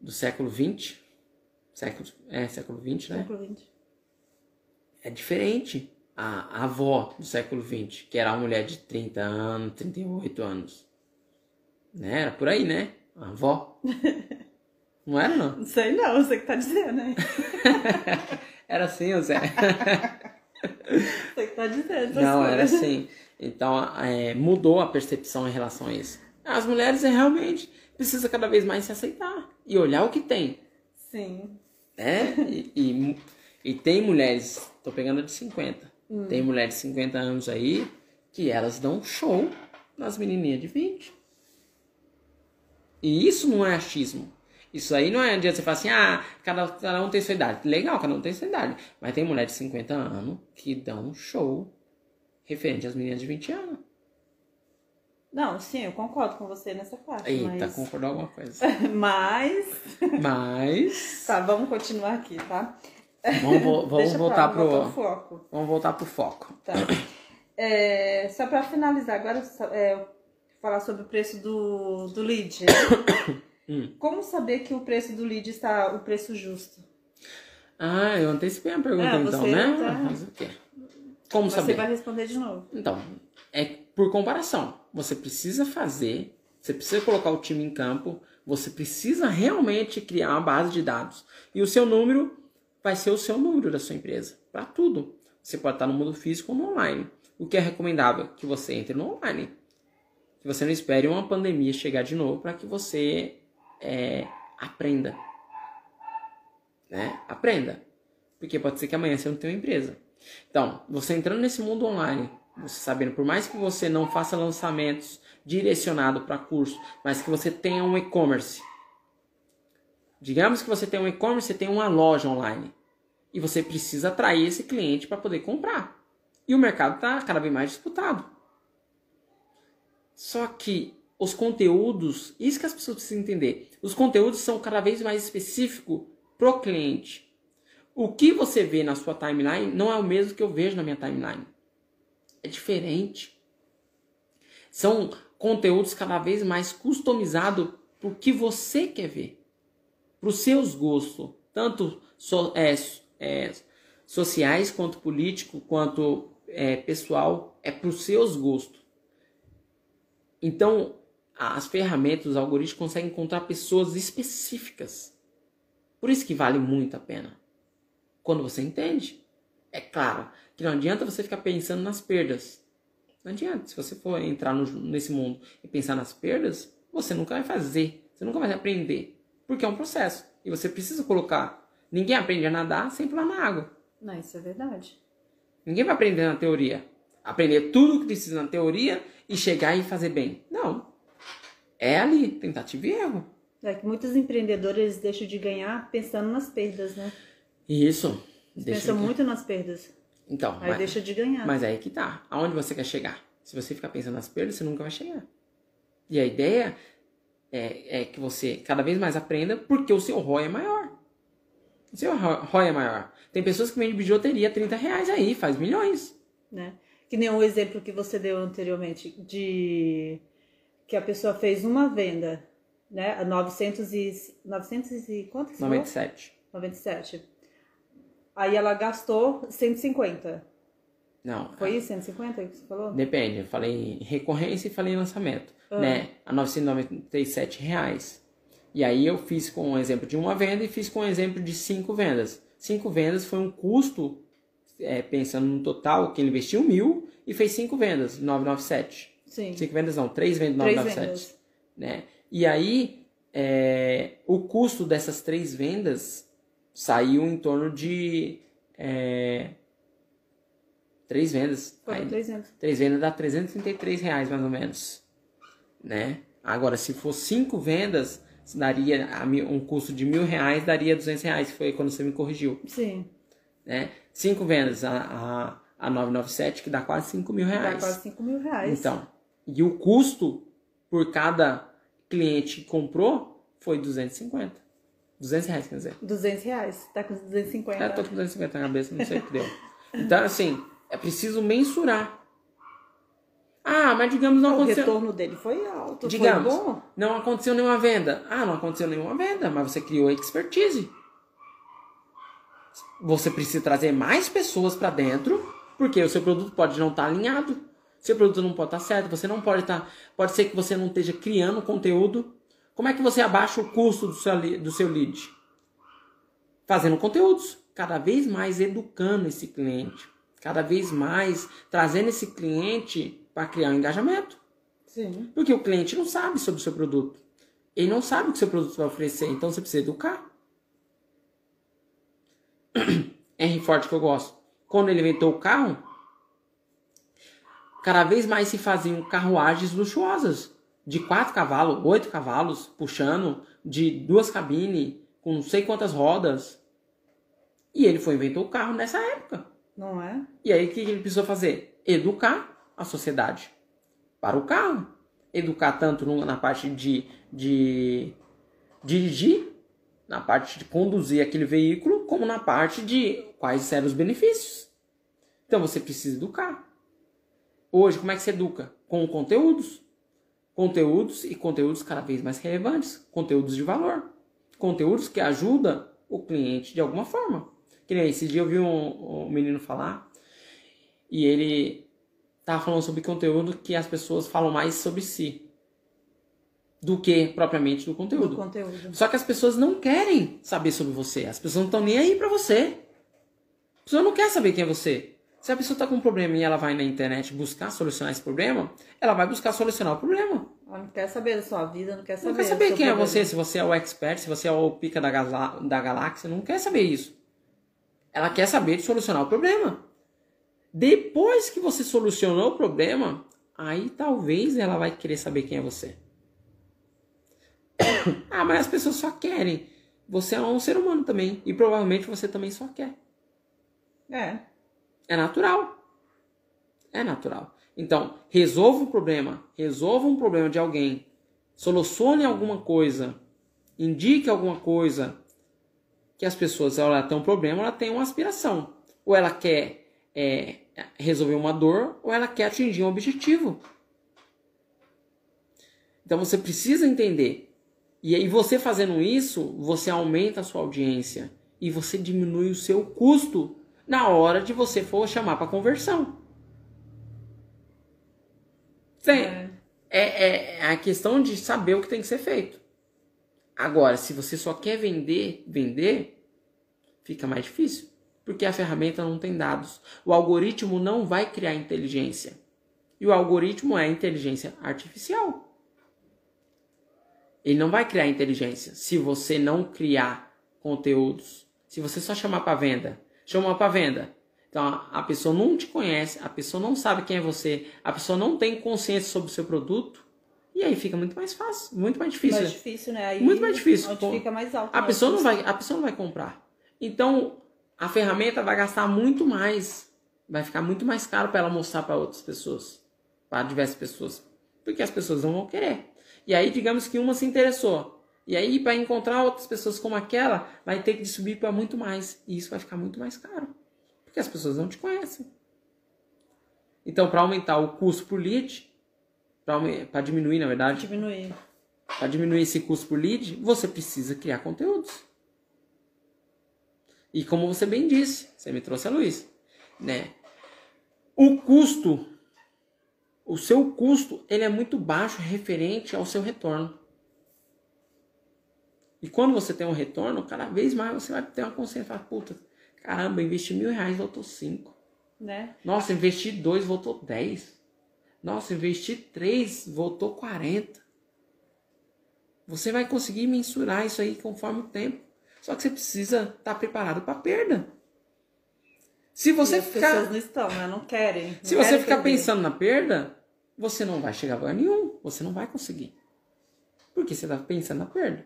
do século 20. Século, é, século 20, né? Século XX. É diferente a, a avó do século 20, que era uma mulher de 30 anos, 38 anos. Né? Era por aí, né? A avó. Não era, não? Não sei não, você que tá dizendo, né? Era assim, o Zé. Você que tá dizendo. Não, era coisas. assim. Então, é, mudou a percepção em relação a isso. As mulheres é, realmente precisam cada vez mais se aceitar e olhar o que tem, Sim. né? E, e, e tem mulheres, tô pegando a de 50, tem mulheres de 50 anos aí que elas dão show nas menininhas de 20. E isso não é achismo. Isso aí não é adianta você falar assim, ah, cada, cada um tem sua idade. Legal, cada um tem sua idade. Mas tem mulher de 50 anos que dão um show referente às meninas de 20 anos. Não, sim, eu concordo com você nessa parte. Eita, mas... concordou alguma coisa. mas. Mas. Tá, vamos continuar aqui, tá? Vamos, vo- vamos voltar pro. foco. Vamos voltar pro foco. Tá. É, só pra finalizar, agora é, falar sobre o preço do, do lead. né? Hum. Como saber que o preço do lead está o preço justo? Ah, eu antecipei a pergunta Ah, então, você né? tá- Mas o quê? Como Você saber? vai responder de novo. Então, é por comparação. Você precisa fazer, você precisa colocar o time em campo, você precisa realmente criar uma base de dados. E o seu número vai ser o seu número da sua empresa, para tudo. Você pode estar no mundo físico ou no online. O que é recomendável? Que você entre no online. Que você não espere uma pandemia chegar de novo para que você é, aprenda. Né? Aprenda. Porque pode ser que amanhã você não tenha uma empresa. Então, você entrando nesse mundo online, você sabendo, por mais que você não faça lançamentos direcionados para curso, mas que você tenha um e-commerce. Digamos que você tem um e-commerce, você tem uma loja online. E você precisa atrair esse cliente para poder comprar. E o mercado está cada vez mais disputado. Só que os conteúdos, isso que as pessoas precisam entender, os conteúdos são cada vez mais específicos pro cliente. O que você vê na sua timeline não é o mesmo que eu vejo na minha timeline. É diferente. São conteúdos cada vez mais customizados para o que você quer ver, para os seus gostos, tanto so- é, é, sociais quanto político, quanto é, pessoal, é para os seus gostos. Então, as ferramentas, os algoritmos conseguem encontrar pessoas específicas. Por isso que vale muito a pena. Quando você entende. É claro que não adianta você ficar pensando nas perdas. Não adianta. Se você for entrar no- nesse mundo e pensar nas perdas, você nunca vai fazer. Você nunca vai aprender. Porque é um processo. E você precisa colocar. Ninguém aprende a nadar sem pular na água. Não, isso é verdade. Ninguém vai aprender na teoria. Aprender tudo o que precisa na teoria e chegar e fazer bem. Não. É ali, tentativa e erro. É que muitos empreendedores deixam de ganhar pensando nas perdas, né? Isso. Pensam muito nas perdas. Então, Aí mas, deixa de ganhar. mas aí que tá. Aonde você quer chegar? Se você ficar pensando nas perdas, você nunca vai chegar. E a ideia é, é que você cada vez mais aprenda porque o seu ROI é maior. O seu ro- ROI é maior. Tem pessoas que vendem bijuteria a 30 reais aí, faz milhões. né? Que nem o exemplo que você deu anteriormente de que a pessoa fez uma venda, né? A 900 e 900 e quanto que você falou? 97. 97. Aí ela gastou 150. Não. Foi isso, 150 que você falou? Depende, eu falei em recorrência e falei em lançamento, Ah. né? A 997 reais. E aí eu fiz com um exemplo de uma venda e fiz com um exemplo de cinco vendas. Cinco vendas foi um custo, é, pensando no total, que ele investiu mil e fez cinco vendas, 997. Sim. Cinco vendas não, três vendas, Três 997. vendas. Né? E aí, é, o custo dessas três vendas saiu em torno de... é, três vendas. Foram Aí- 300. Três vendas dá 333 reais mais ou menos, né? Agora, se for cinco vendas, daria um custo de mil reais, daria 200 reais, que foi quando você me corrigiu, Sim. né? Cinco vendas, a, a, a 997, que dá quase 5 mil Dá reais. quase 5 mil reais. Então, e o custo por cada cliente que comprou foi 250. 200 reais, quer dizer. 200 reais. Tá com 250. É, tô com 250 na cabeça, não sei o que deu. Então, assim, é preciso mensurar. Ah, mas digamos não O aconteceu. retorno dele foi alto. Digamos, Foi bom. não aconteceu nenhuma venda. Ah, não aconteceu nenhuma venda, mas você criou expertise. Você precisa trazer mais pessoas para dentro, porque o seu produto pode não estar alinhado. Seu produto não pode estar certo, você não pode estar. Pode ser que você não esteja criando conteúdo. Como é que você abaixa o custo do seu, do seu lead? Fazendo conteúdos, cada vez mais educando esse cliente, cada vez mais trazendo esse cliente para criar um engajamento. Sim. Porque o cliente não sabe sobre o seu produto. Ele não sabe o que seu produto vai oferecer, então você precisa educar. Henry Ford que eu gosto. Quando ele inventou o carro, cada vez mais se faziam carruagens luxuosas. De quatro cavalos, oito cavalos, puxando, de duas cabines, com não sei quantas rodas. E ele foi inventou o carro nessa época. Não é? E aí o que ele precisou fazer? Educar a sociedade para o carro. Educar tanto na parte de, de dirigir, na parte de conduzir aquele veículo, como na parte de quais eram os benefícios. Então você precisa educar. Hoje, como é que se educa? Com conteúdos. Conteúdos e conteúdos cada vez mais relevantes. Conteúdos de valor. Conteúdos que ajudam o cliente de alguma forma. Que nem esse dia eu vi um, um menino falar e ele tava falando sobre conteúdo que as pessoas falam mais sobre si do que propriamente do Do conteúdo. conteúdo. Só que as pessoas não querem saber sobre você. As pessoas não estão nem aí pra você. A pessoa não quer saber quem é você. Se a pessoa tá com um problema e ela vai na internet buscar solucionar esse problema, ela vai buscar solucionar o problema. Ela não quer saber da sua vida, não quer saber. Não quer saber quem é você, se você é o expert, se você é o pica da, gala- da galáxia, não quer saber isso. Ela quer saber de solucionar o problema. Depois que você solucionou o problema, aí talvez ela vai querer saber quem é você. ah, mas as pessoas só querem. Você é um ser humano também. E provavelmente você também só quer. É. É natural. É natural. Então, resolva o problema. Resolva um problema de alguém. Solucione alguma coisa. Indique alguma coisa. Que as pessoas, ela tem um problema, ela tem uma aspiração. Ou ela quer é, resolver uma dor, ou ela quer atingir um objetivo. Então você precisa entender. E aí você fazendo isso, você aumenta a sua audiência. E você diminui o seu custo na hora de você for chamar para conversão. Tem, É. é, é a questão de saber o que tem que ser feito. Agora, se você só quer vender, vender, fica mais difícil. Porque a ferramenta não tem dados. O algoritmo não vai criar inteligência. E o algoritmo é inteligência artificial. Ele não vai criar inteligência se você não criar conteúdos. Se você só chamar para venda. Chamar para venda. Então a- pessoa não te conhece, a pessoa não sabe quem é você, a pessoa não tem consciência sobre o seu produto. E aí fica muito mais fácil, muito mais difícil. Mais difícil, né? Aí, Muito mais difícil, Onde fica mais alto. A né? pessoa não vai, a pessoa não vai comprar. Então, a ferramenta vai gastar muito mais, vai ficar muito mais caro para ela mostrar para outras pessoas, para diversas pessoas, porque as pessoas não vão querer. E aí, digamos que uma se interessou. E aí, para encontrar outras pessoas como aquela, vai ter que subir para muito mais, e isso vai ficar muito mais caro, porque as pessoas não te conhecem. Então, para aumentar o custo por lead, para diminuir, na verdade, Diminuir. para diminuir esse custo por lead, você precisa criar conteúdos. E como você bem disse, você me trouxe a luz, né? O custo, o seu custo, ele é muito baixo referente ao seu retorno. E quando você tem um retorno, cada vez mais você vai ter uma consciência. Puta, caramba, investi mil reais, voltou cinco. Né? Nossa, investi dois, voltou 10. Nossa, investi três, voltou 40. Você vai conseguir mensurar isso aí conforme o tempo. Só que você precisa estar preparado para perda. Se E você as ficar, pessoas não estão, né? Não querem. não se você querem ficar perder. pensando na perda, você não vai chegar a lugar nenhum. Você não vai conseguir. Porque você está pensando na perda.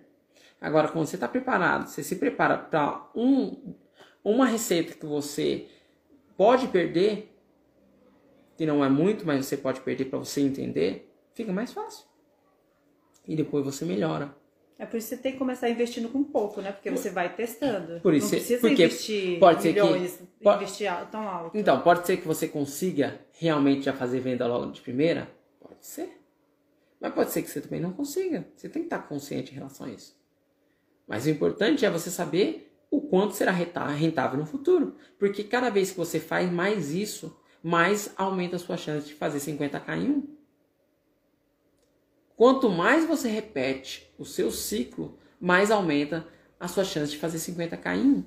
Agora, quando você está preparado, você se prepara para um, uma receita que você pode perder, que não é muito, mas você pode perder para você entender, fica mais fácil. E depois você melhora. É por isso que você tem que começar investindo com pouco, né? Porque você vai testando. Por isso- não precisa porque investir pode ser que- milhões, po- investir al- tão alto. Então, pode ser que você consiga realmente já fazer venda logo de primeira? Pode ser. Mas pode ser que você também não consiga. Você tem que estar consciente em relação a isso. Mas o importante é você saber o quanto será rentável no futuro. Porque cada vez que você faz mais isso, mais aumenta a sua chance de fazer 50k em um. Quanto mais você repete o seu ciclo, mais aumenta a sua chance de fazer 50k em um.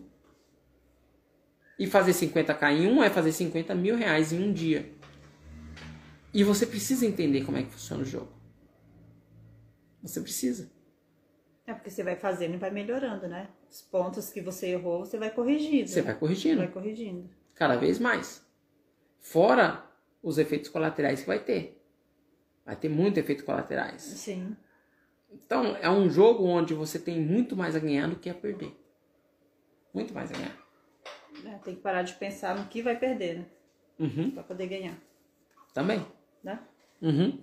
E fazer 50k em um é fazer 50 mil reais em um dia. E você precisa entender como é que funciona o jogo. Você precisa. É porque você vai fazendo e vai melhorando, né? Os pontos que você errou, você vai corrigindo. Você vai corrigindo Vai corrigindo. cada vez mais. Fora os efeitos colaterais que vai ter. Vai ter muito efeito colaterais. Sim. Então, é um jogo onde você tem muito mais a ganhar do que a perder. Muito mais a ganhar. É, tem que parar de pensar no que vai perder, né? Uhum. Pra poder ganhar, Também. né? Uhum.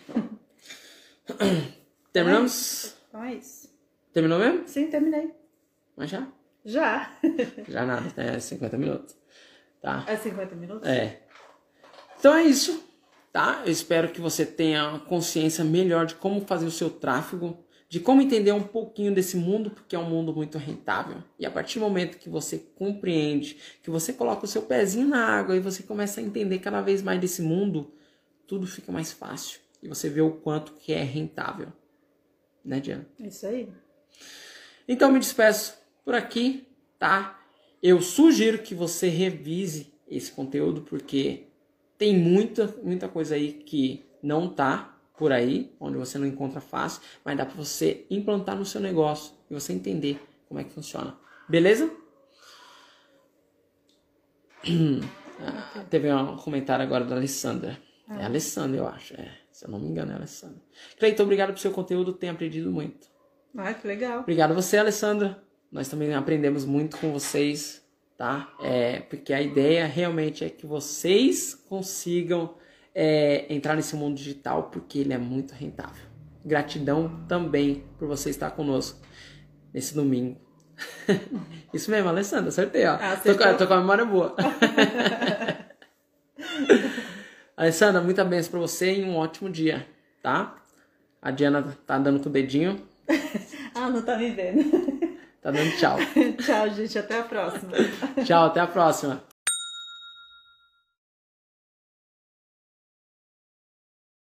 Terminamos? Então é isso. Terminou mesmo? Sim, terminei. Mas já? Já. Já nada, é 50 minutos. Tá? É 50 minutos? É. Então é isso, tá? Eu espero que você tenha consciência melhor de como fazer o seu tráfego, de como entender um pouquinho desse mundo, porque é um mundo muito rentável. E a partir do momento que você compreende, que você coloca o seu pezinho na água e você começa a entender cada vez mais desse mundo, tudo fica mais fácil. E você vê o quanto que é rentável. Né, Diana? Isso aí. Então me despeço por aqui, tá? Eu sugiro que você revise esse conteúdo porque tem muita, muita coisa aí que não tá por aí, onde você não encontra fácil, mas dá para você implantar no seu negócio e você entender como é que funciona. Beleza? Ah, teve um comentário agora da Alessandra. É a Alessandra, eu acho. É, se eu não me engano, é a Alessandra. Cleiton, obrigado pelo seu conteúdo, tenho aprendido muito. Ah, que legal. Obrigado a você, Alessandra. Nós também aprendemos muito com vocês, tá? É, porque a ideia realmente é que vocês consigam é, entrar nesse mundo digital, porque ele é muito rentável. Gratidão também por você estar conosco nesse domingo. Isso mesmo, Alessandra, acertei, ó. Ah, tô, tô com a memória boa. Alessandra, muita bênção pra você e um ótimo dia, tá? A Diana tá dando com o dedinho, Ah, não tá me vendo. tá dando tchau. Tchau, gente. Até a próxima. Tchau, até a próxima.